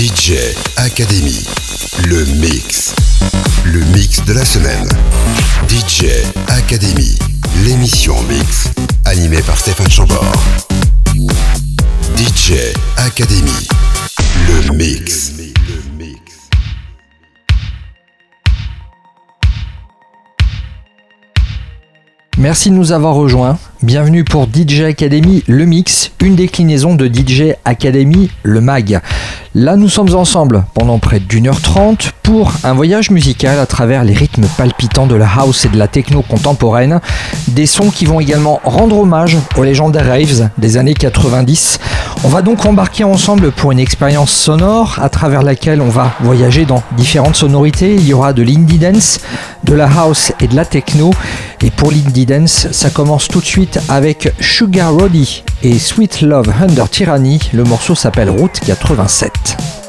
DJ Academy, le mix. Le mix de la semaine. DJ Academy, l'émission mix, animée par Stéphane Chambord. DJ Academy, le mix. Merci de nous avoir rejoints. Bienvenue pour DJ Academy, le mix, une déclinaison de DJ Academy, le mag. Là, nous sommes ensemble pendant près d'une heure trente pour un voyage musical à travers les rythmes palpitants de la house et de la techno contemporaine. Des sons qui vont également rendre hommage aux légendaires raves des années 90. On va donc embarquer ensemble pour une expérience sonore à travers laquelle on va voyager dans différentes sonorités. Il y aura de l'indie dance, de la house et de la techno. Et pour l'indie dance, ça commence tout de suite avec Sugar Roddy et Sweet Love Under Tyranny. Le morceau s'appelle Route 87. DJ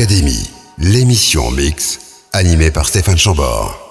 Academy, l'émission mix animée par Stéphane Chambord.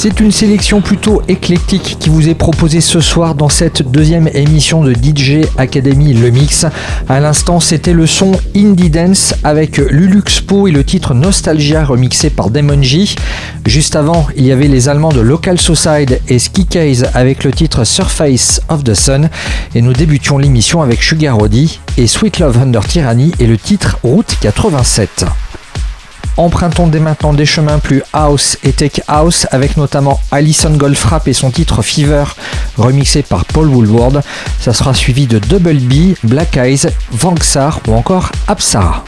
C'est une sélection plutôt éclectique qui vous est proposée ce soir dans cette deuxième émission de DJ Academy Le Mix. À l'instant, c'était le son Indie Dance avec Luluxpo et le titre Nostalgia remixé par Demon. Juste avant, il y avait les Allemands de Local Society et Ski Case avec le titre Surface of the Sun. Et nous débutions l'émission avec Sugar Roddy et Sweet Love Under Tyranny et le titre Route 87. Empruntons dès maintenant des chemins plus house et tech house avec notamment Alison Goldfrapp et son titre Fever remixé par Paul Woolward. Ça sera suivi de Double B, Black Eyes, Vanxar ou encore Apsara.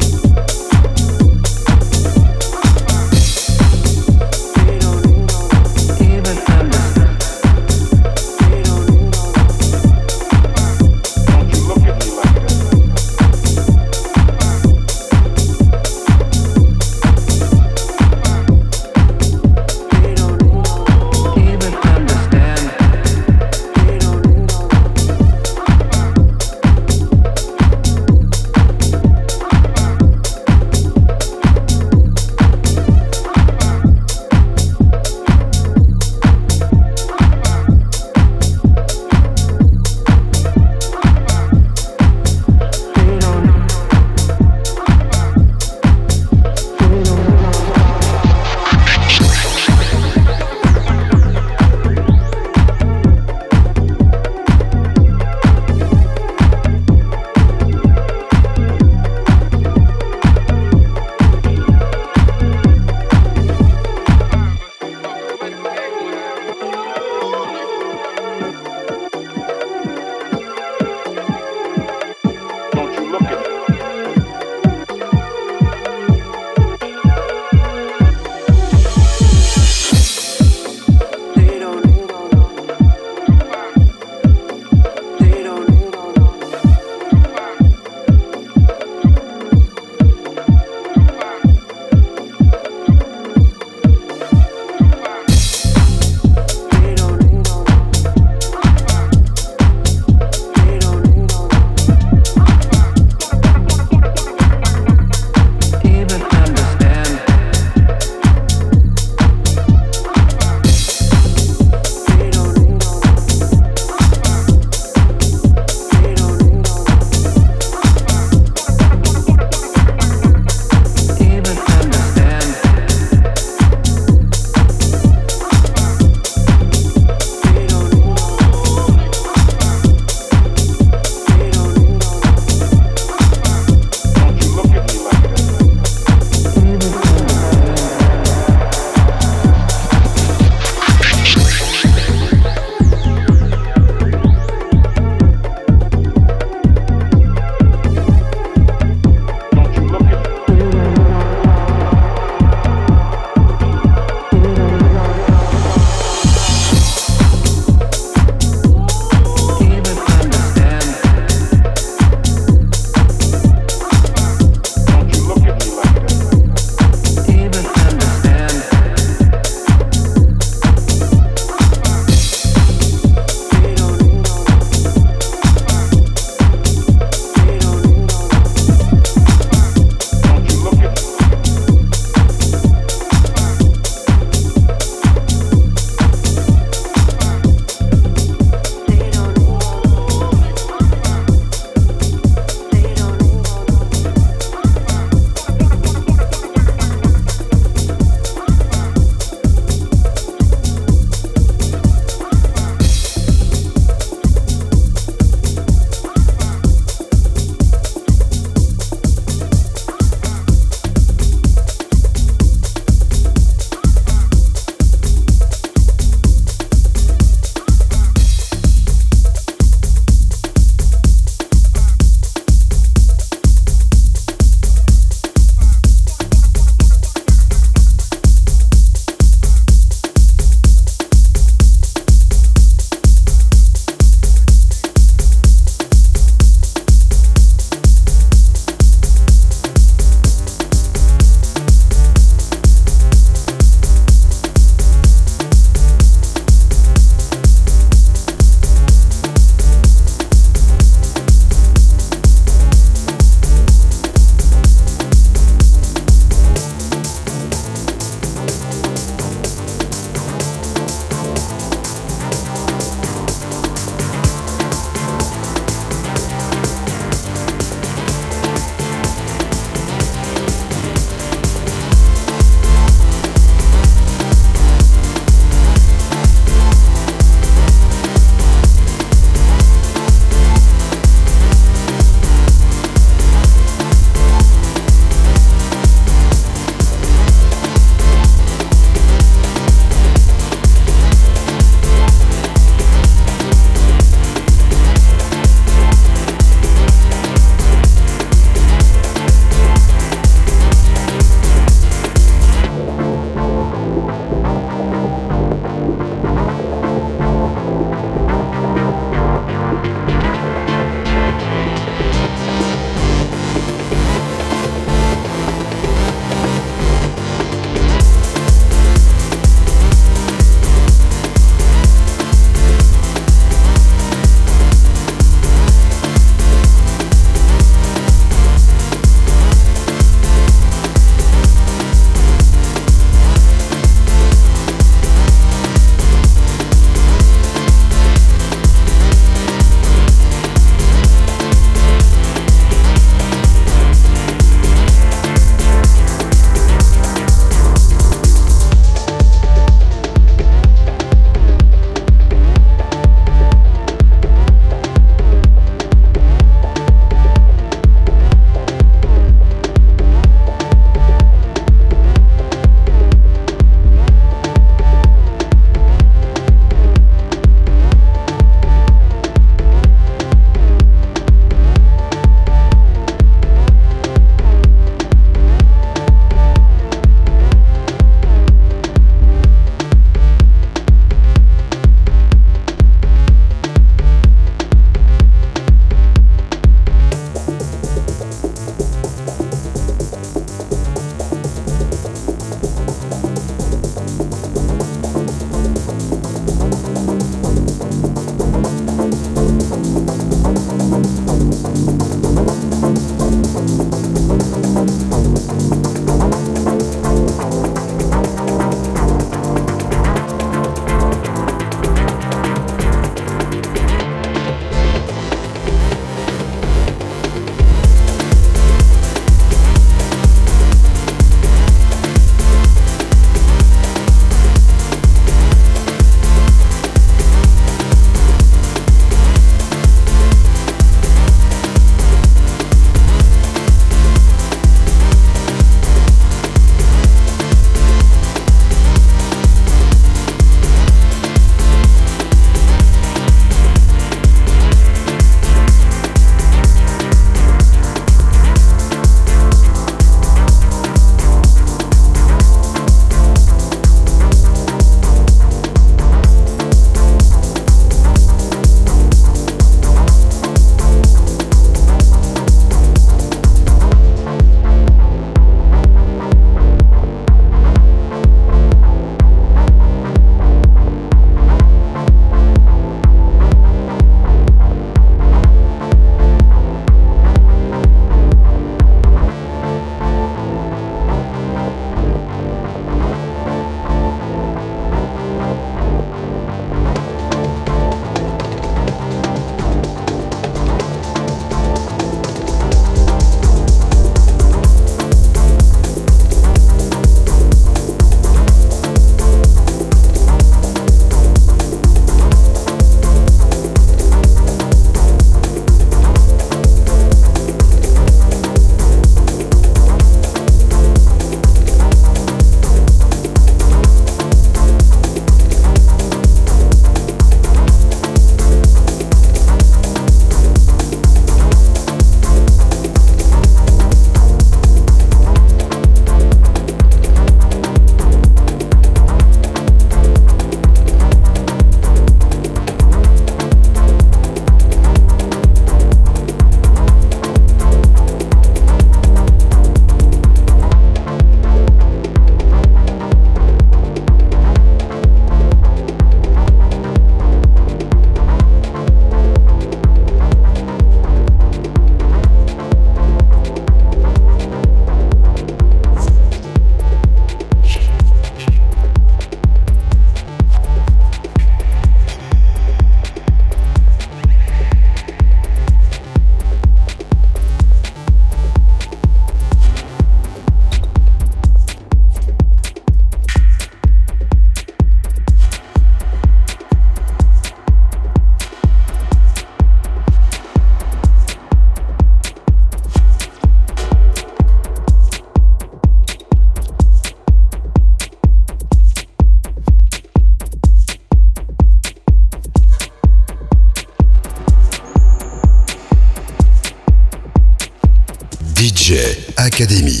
DJ Academy,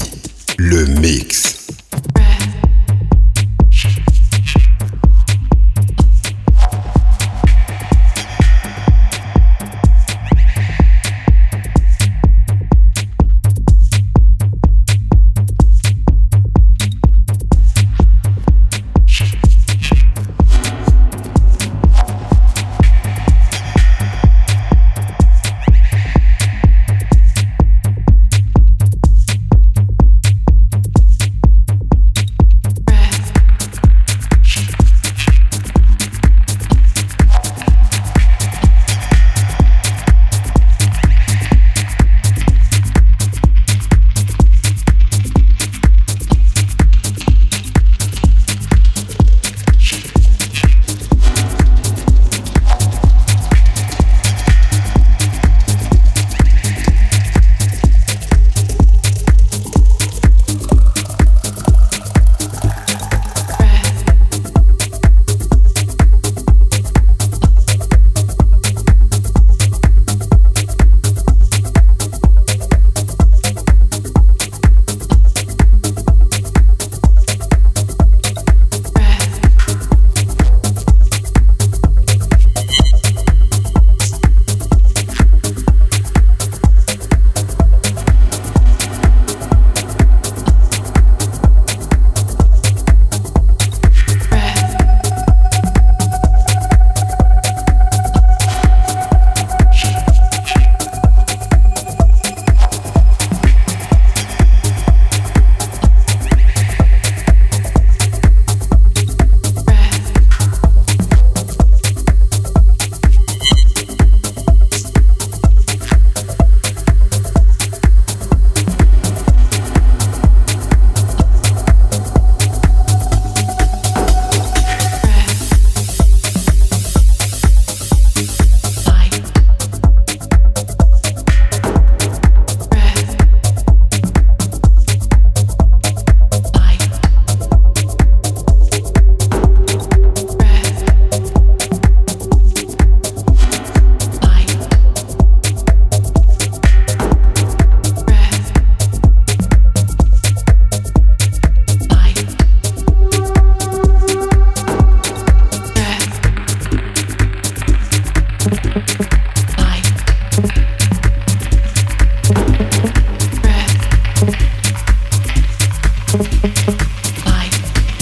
le mix.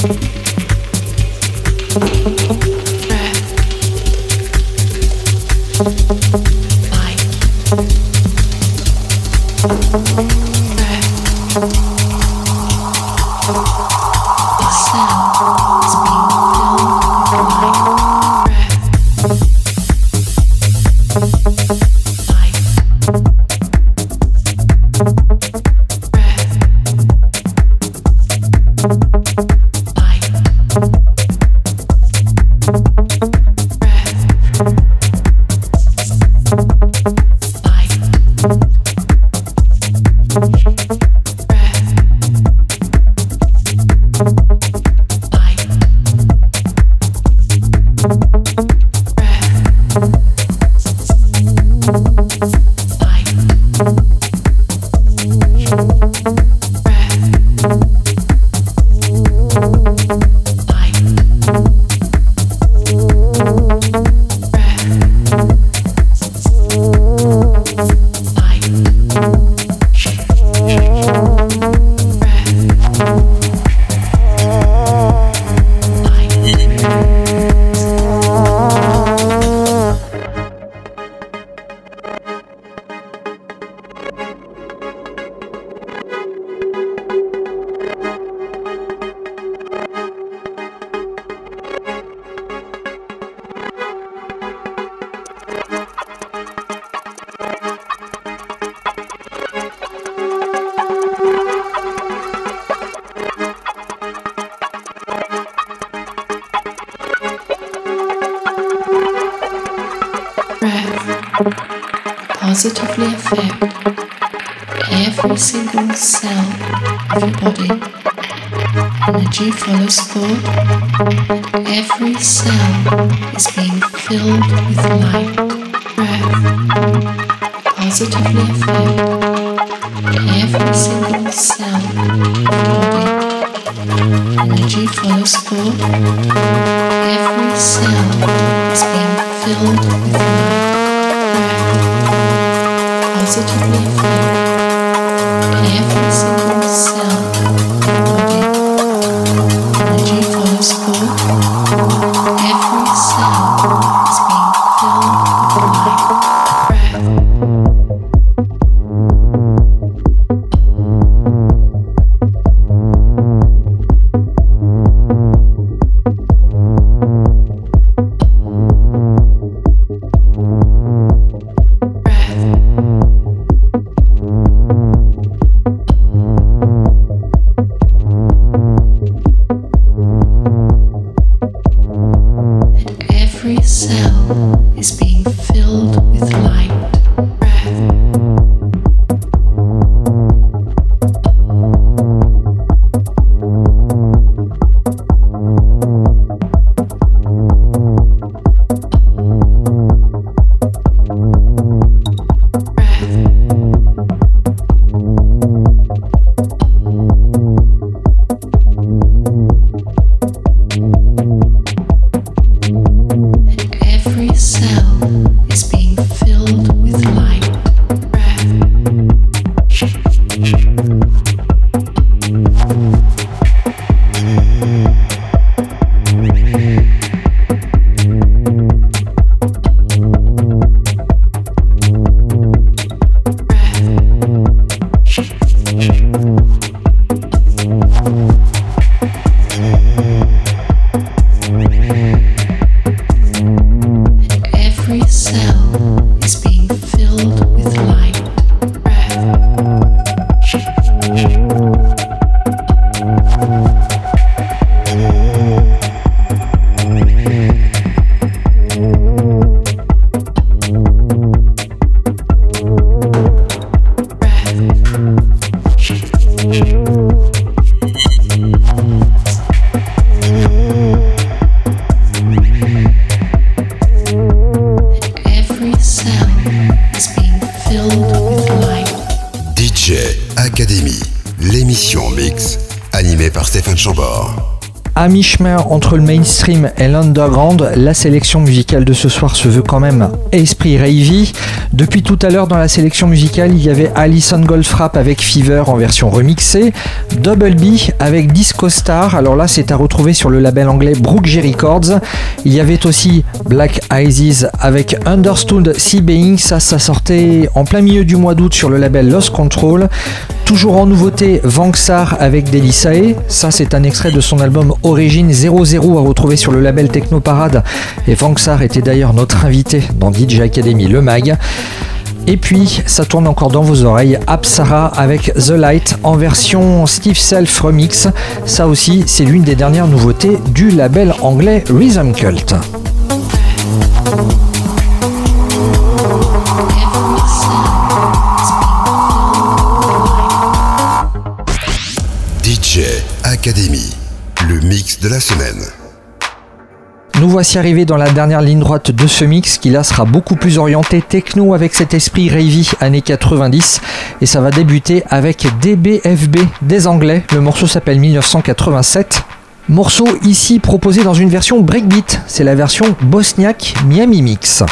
breath entre le mainstream et l'underground, la sélection musicale de ce soir se veut quand même esprit ravey. Depuis tout à l'heure dans la sélection musicale, il y avait Alison Goldfrapp avec Fever en version remixée, Double B avec Disco Star, alors là c'est à retrouver sur le label anglais Brook J Records. Il y avait aussi Black Eyes avec Understood Sea Being, ça ça sortait en plein milieu du mois d'août sur le label Lost Control. Toujours en nouveauté, Vanxar avec Delisae. Ça, c'est un extrait de son album Origine 00 à retrouver sur le label Techno Parade. Et Vanxar était d'ailleurs notre invité dans DJ Academy Le Mag. Et puis, ça tourne encore dans vos oreilles, Apsara avec The Light en version Steve Self Remix. Ça aussi, c'est l'une des dernières nouveautés du label anglais Rhythm Cult. Académie, le mix de la semaine. Nous voici arrivés dans la dernière ligne droite de ce mix qui là sera beaucoup plus orienté techno avec cet esprit ravey années 90 et ça va débuter avec DBFB des Anglais. Le morceau s'appelle 1987. Morceau ici proposé dans une version breakbeat, c'est la version Bosniak Miami Mix.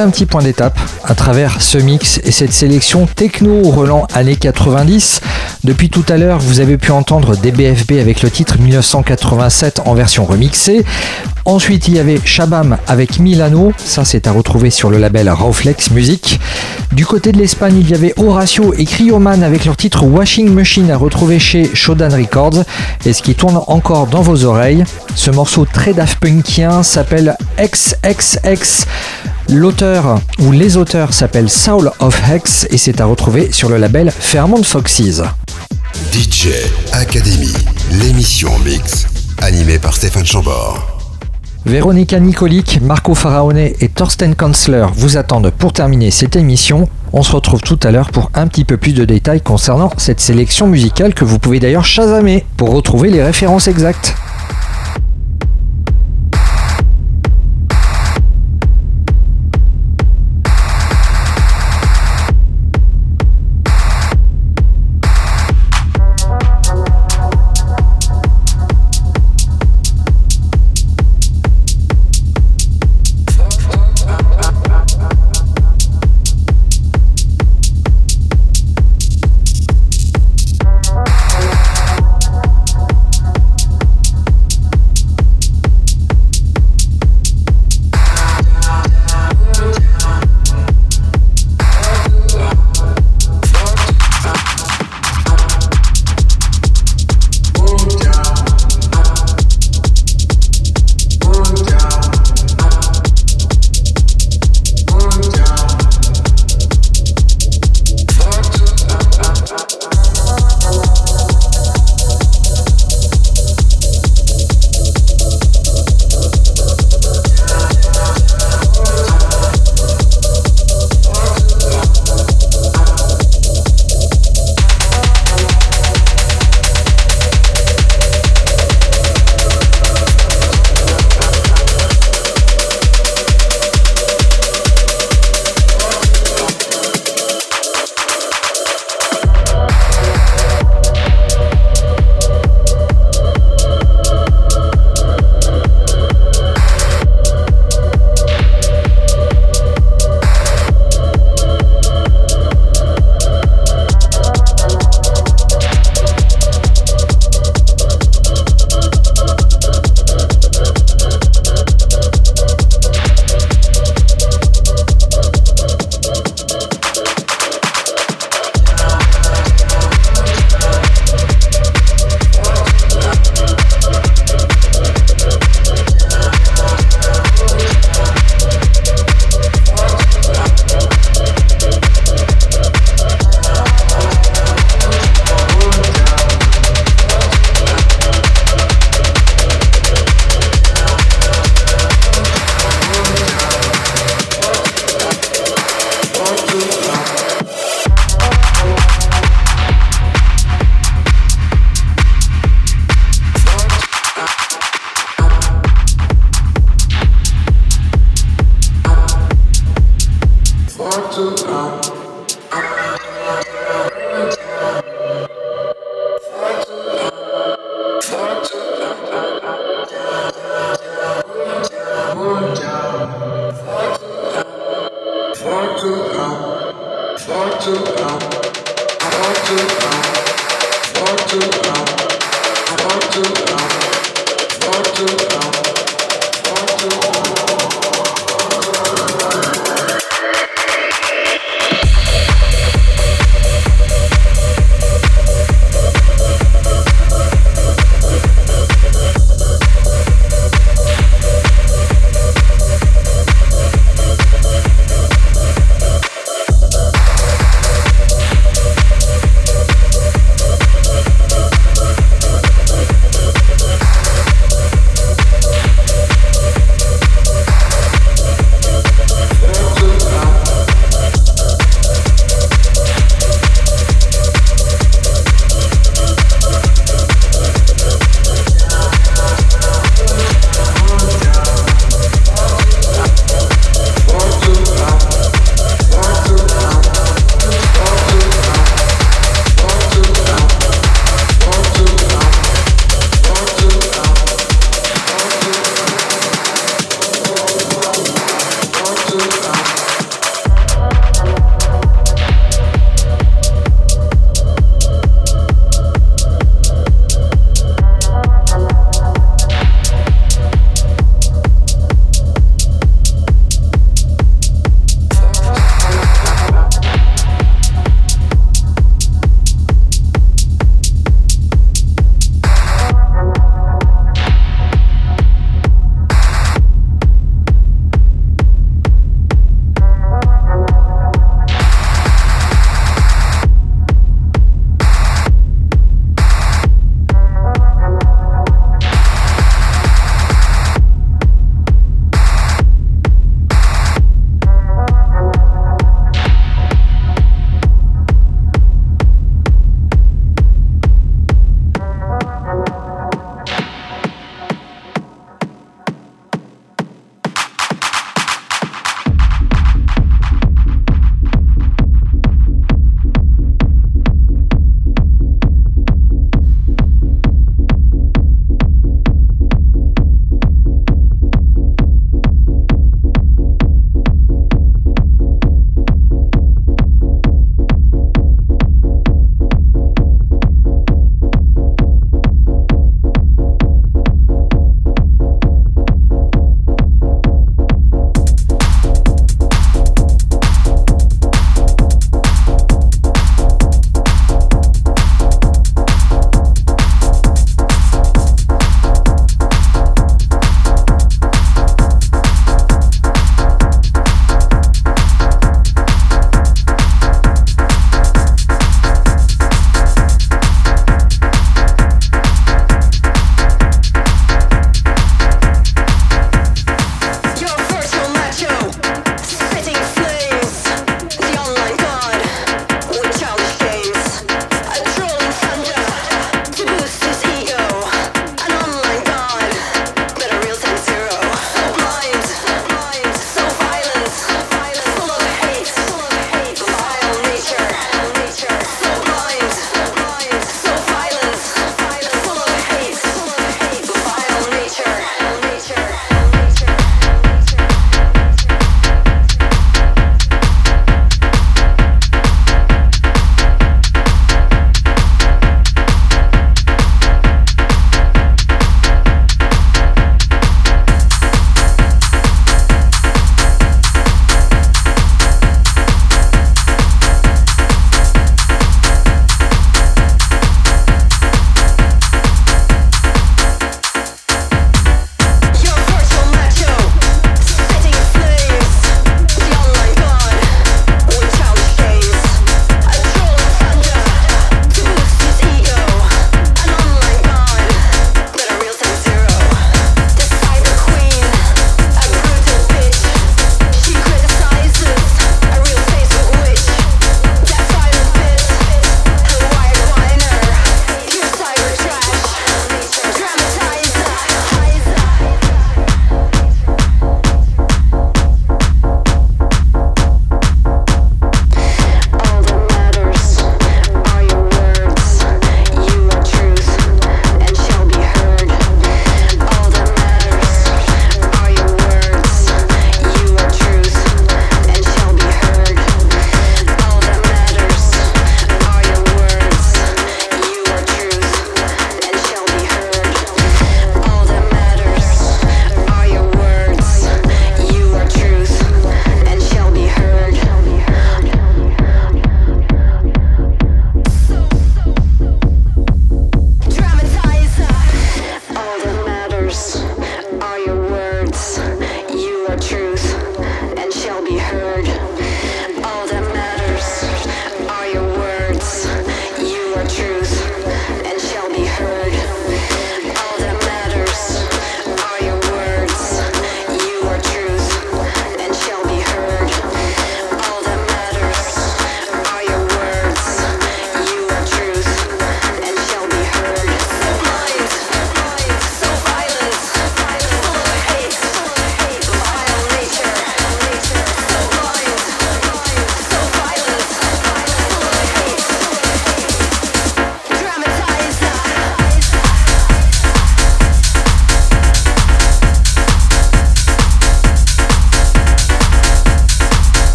Un petit point d'étape à travers ce mix et cette sélection techno relan années 90. Depuis tout à l'heure, vous avez pu entendre DBFB avec le titre 1987 en version remixée. Ensuite, il y avait Shabam avec Milano, ça c'est à retrouver sur le label Rawflex Music. Du côté de l'Espagne, il y avait Horacio et Cryoman avec leur titre Washing Machine à retrouver chez Shodan Records. Et ce qui tourne encore dans vos oreilles, ce morceau très Daft Punkien s'appelle XXX. L'auteur ou les auteurs s'appellent Soul of Hex et c'est à retrouver sur le label Fairmont Foxes. DJ Academy, l'émission mix, animée par Stéphane Chambord. Véronica Nicolic, Marco Faraone et Thorsten Kanzler vous attendent pour terminer cette émission. On se retrouve tout à l'heure pour un petit peu plus de détails concernant cette sélection musicale que vous pouvez d'ailleurs chasamer pour retrouver les références exactes.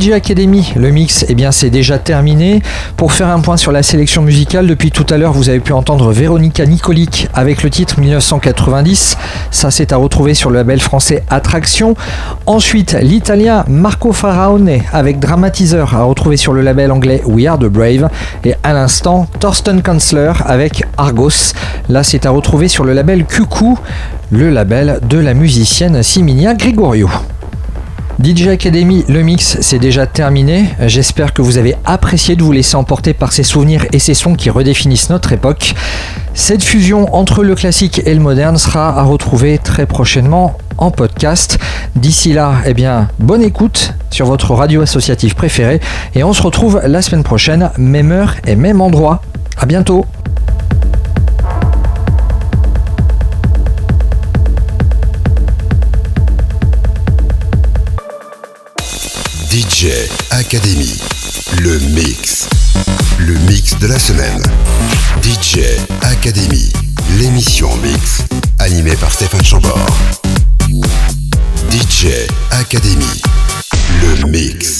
DJ Academy, le mix, eh c'est déjà terminé. Pour faire un point sur la sélection musicale, depuis tout à l'heure vous avez pu entendre Véronica Nicolic avec le titre 1990. Ça c'est à retrouver sur le label français Attraction. Ensuite l'italien Marco Faraone avec Dramatizer à retrouver sur le label anglais We Are the Brave. Et à l'instant Thorsten Kanzler avec Argos. Là c'est à retrouver sur le label Cuckoo, le label de la musicienne Siminia Gregorio. DJ Academy, le mix, c'est déjà terminé. J'espère que vous avez apprécié de vous laisser emporter par ces souvenirs et ces sons qui redéfinissent notre époque. Cette fusion entre le classique et le moderne sera à retrouver très prochainement en podcast. D'ici là, eh bien, bonne écoute sur votre radio associative préférée et on se retrouve la semaine prochaine, même heure et même endroit. À bientôt. DJ Academy, le mix. Le mix de la semaine. DJ Academy, l'émission mix, animée par Stéphane Chambord. DJ Academy, le mix.